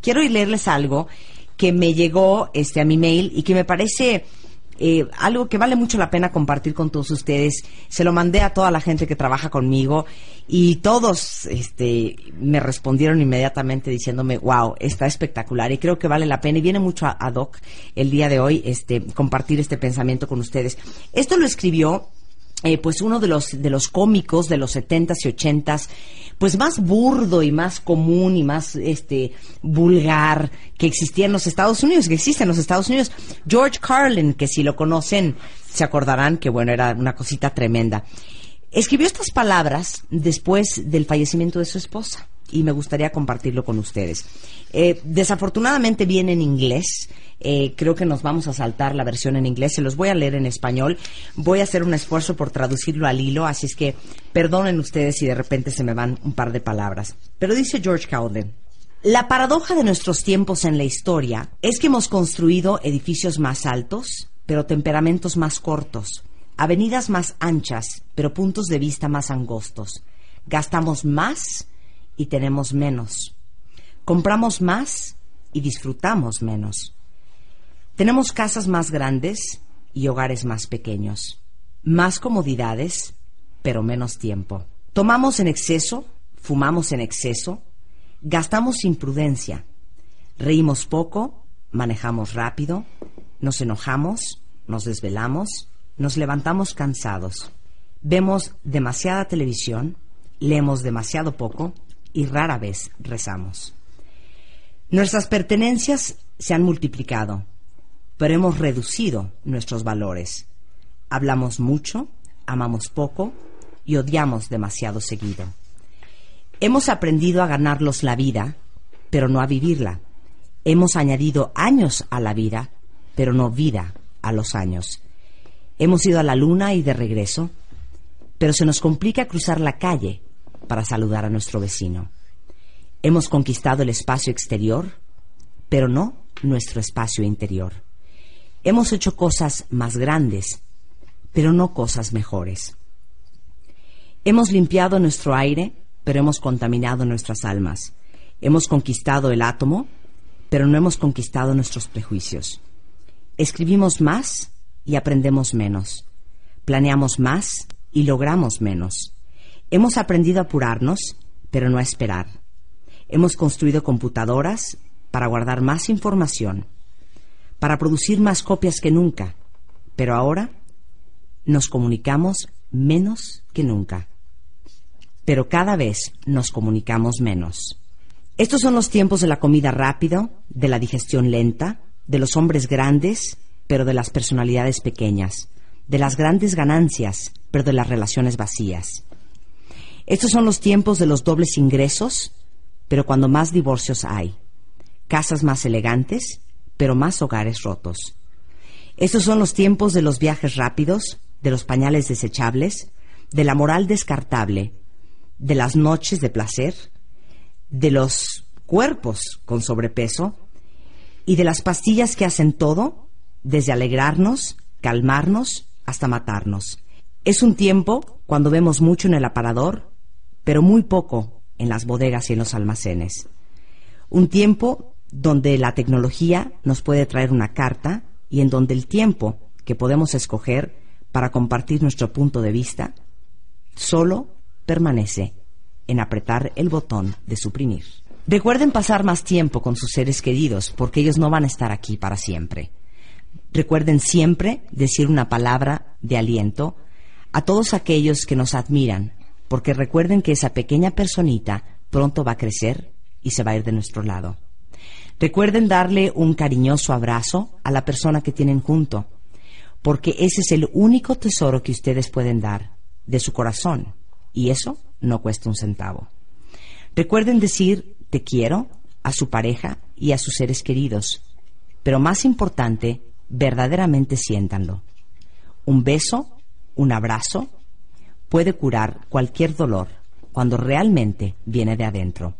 quiero leerles algo que me llegó este, a mi mail y que me parece eh, algo que vale mucho la pena compartir con todos ustedes. Se lo mandé a toda la gente que trabaja conmigo y todos este, me respondieron inmediatamente diciéndome, wow, está espectacular y creo que vale la pena y viene mucho a, Doc el día de hoy este, compartir este pensamiento con ustedes. Esto lo escribió eh, pues uno de los de los cómicos de los setentas y ochentas pues más burdo y más común y más este vulgar que existía en los Estados Unidos que existe en los Estados Unidos George Carlin que si lo conocen se acordarán que bueno era una cosita tremenda escribió estas palabras después del fallecimiento de su esposa y me gustaría compartirlo con ustedes. Eh, desafortunadamente viene en inglés. Eh, creo que nos vamos a saltar la versión en inglés. Se los voy a leer en español. Voy a hacer un esfuerzo por traducirlo al hilo, así es que perdonen ustedes si de repente se me van un par de palabras. Pero dice George Cowden. La paradoja de nuestros tiempos en la historia es que hemos construido edificios más altos, pero temperamentos más cortos, avenidas más anchas, pero puntos de vista más angostos. Gastamos más, y tenemos menos. Compramos más y disfrutamos menos. Tenemos casas más grandes y hogares más pequeños. Más comodidades, pero menos tiempo. Tomamos en exceso, fumamos en exceso, gastamos sin prudencia, reímos poco, manejamos rápido, nos enojamos, nos desvelamos, nos levantamos cansados, vemos demasiada televisión, leemos demasiado poco, y rara vez rezamos. Nuestras pertenencias se han multiplicado, pero hemos reducido nuestros valores. Hablamos mucho, amamos poco y odiamos demasiado seguido. Hemos aprendido a ganarlos la vida, pero no a vivirla. Hemos añadido años a la vida, pero no vida a los años. Hemos ido a la luna y de regreso, pero se nos complica cruzar la calle para saludar a nuestro vecino. Hemos conquistado el espacio exterior, pero no nuestro espacio interior. Hemos hecho cosas más grandes, pero no cosas mejores. Hemos limpiado nuestro aire, pero hemos contaminado nuestras almas. Hemos conquistado el átomo, pero no hemos conquistado nuestros prejuicios. Escribimos más y aprendemos menos. Planeamos más y logramos menos. Hemos aprendido a apurarnos, pero no a esperar. Hemos construido computadoras para guardar más información, para producir más copias que nunca, pero ahora nos comunicamos menos que nunca. Pero cada vez nos comunicamos menos. Estos son los tiempos de la comida rápida, de la digestión lenta, de los hombres grandes, pero de las personalidades pequeñas, de las grandes ganancias, pero de las relaciones vacías. Estos son los tiempos de los dobles ingresos, pero cuando más divorcios hay. Casas más elegantes, pero más hogares rotos. Estos son los tiempos de los viajes rápidos, de los pañales desechables, de la moral descartable, de las noches de placer, de los cuerpos con sobrepeso y de las pastillas que hacen todo, desde alegrarnos, calmarnos, hasta matarnos. Es un tiempo cuando vemos mucho en el aparador pero muy poco en las bodegas y en los almacenes. Un tiempo donde la tecnología nos puede traer una carta y en donde el tiempo que podemos escoger para compartir nuestro punto de vista solo permanece en apretar el botón de suprimir. Recuerden pasar más tiempo con sus seres queridos porque ellos no van a estar aquí para siempre. Recuerden siempre decir una palabra de aliento a todos aquellos que nos admiran, porque recuerden que esa pequeña personita pronto va a crecer y se va a ir de nuestro lado. Recuerden darle un cariñoso abrazo a la persona que tienen junto, porque ese es el único tesoro que ustedes pueden dar de su corazón, y eso no cuesta un centavo. Recuerden decir te quiero a su pareja y a sus seres queridos. Pero más importante, verdaderamente siéntanlo. Un beso, un abrazo, puede curar cualquier dolor cuando realmente viene de adentro.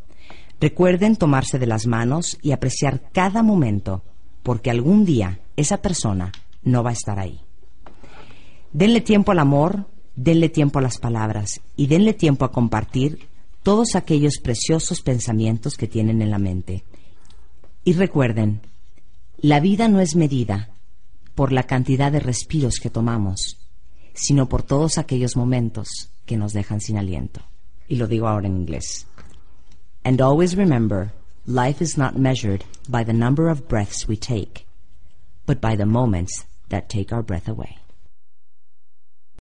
Recuerden tomarse de las manos y apreciar cada momento, porque algún día esa persona no va a estar ahí. Denle tiempo al amor, denle tiempo a las palabras y denle tiempo a compartir todos aquellos preciosos pensamientos que tienen en la mente. Y recuerden, la vida no es medida por la cantidad de respiros que tomamos, sino por todos aquellos momentos que nos dejan sin aliento. Y lo digo ahora en inglés. And always remember, life is not measured by the number of breaths we take, but by the moments that take our breath away.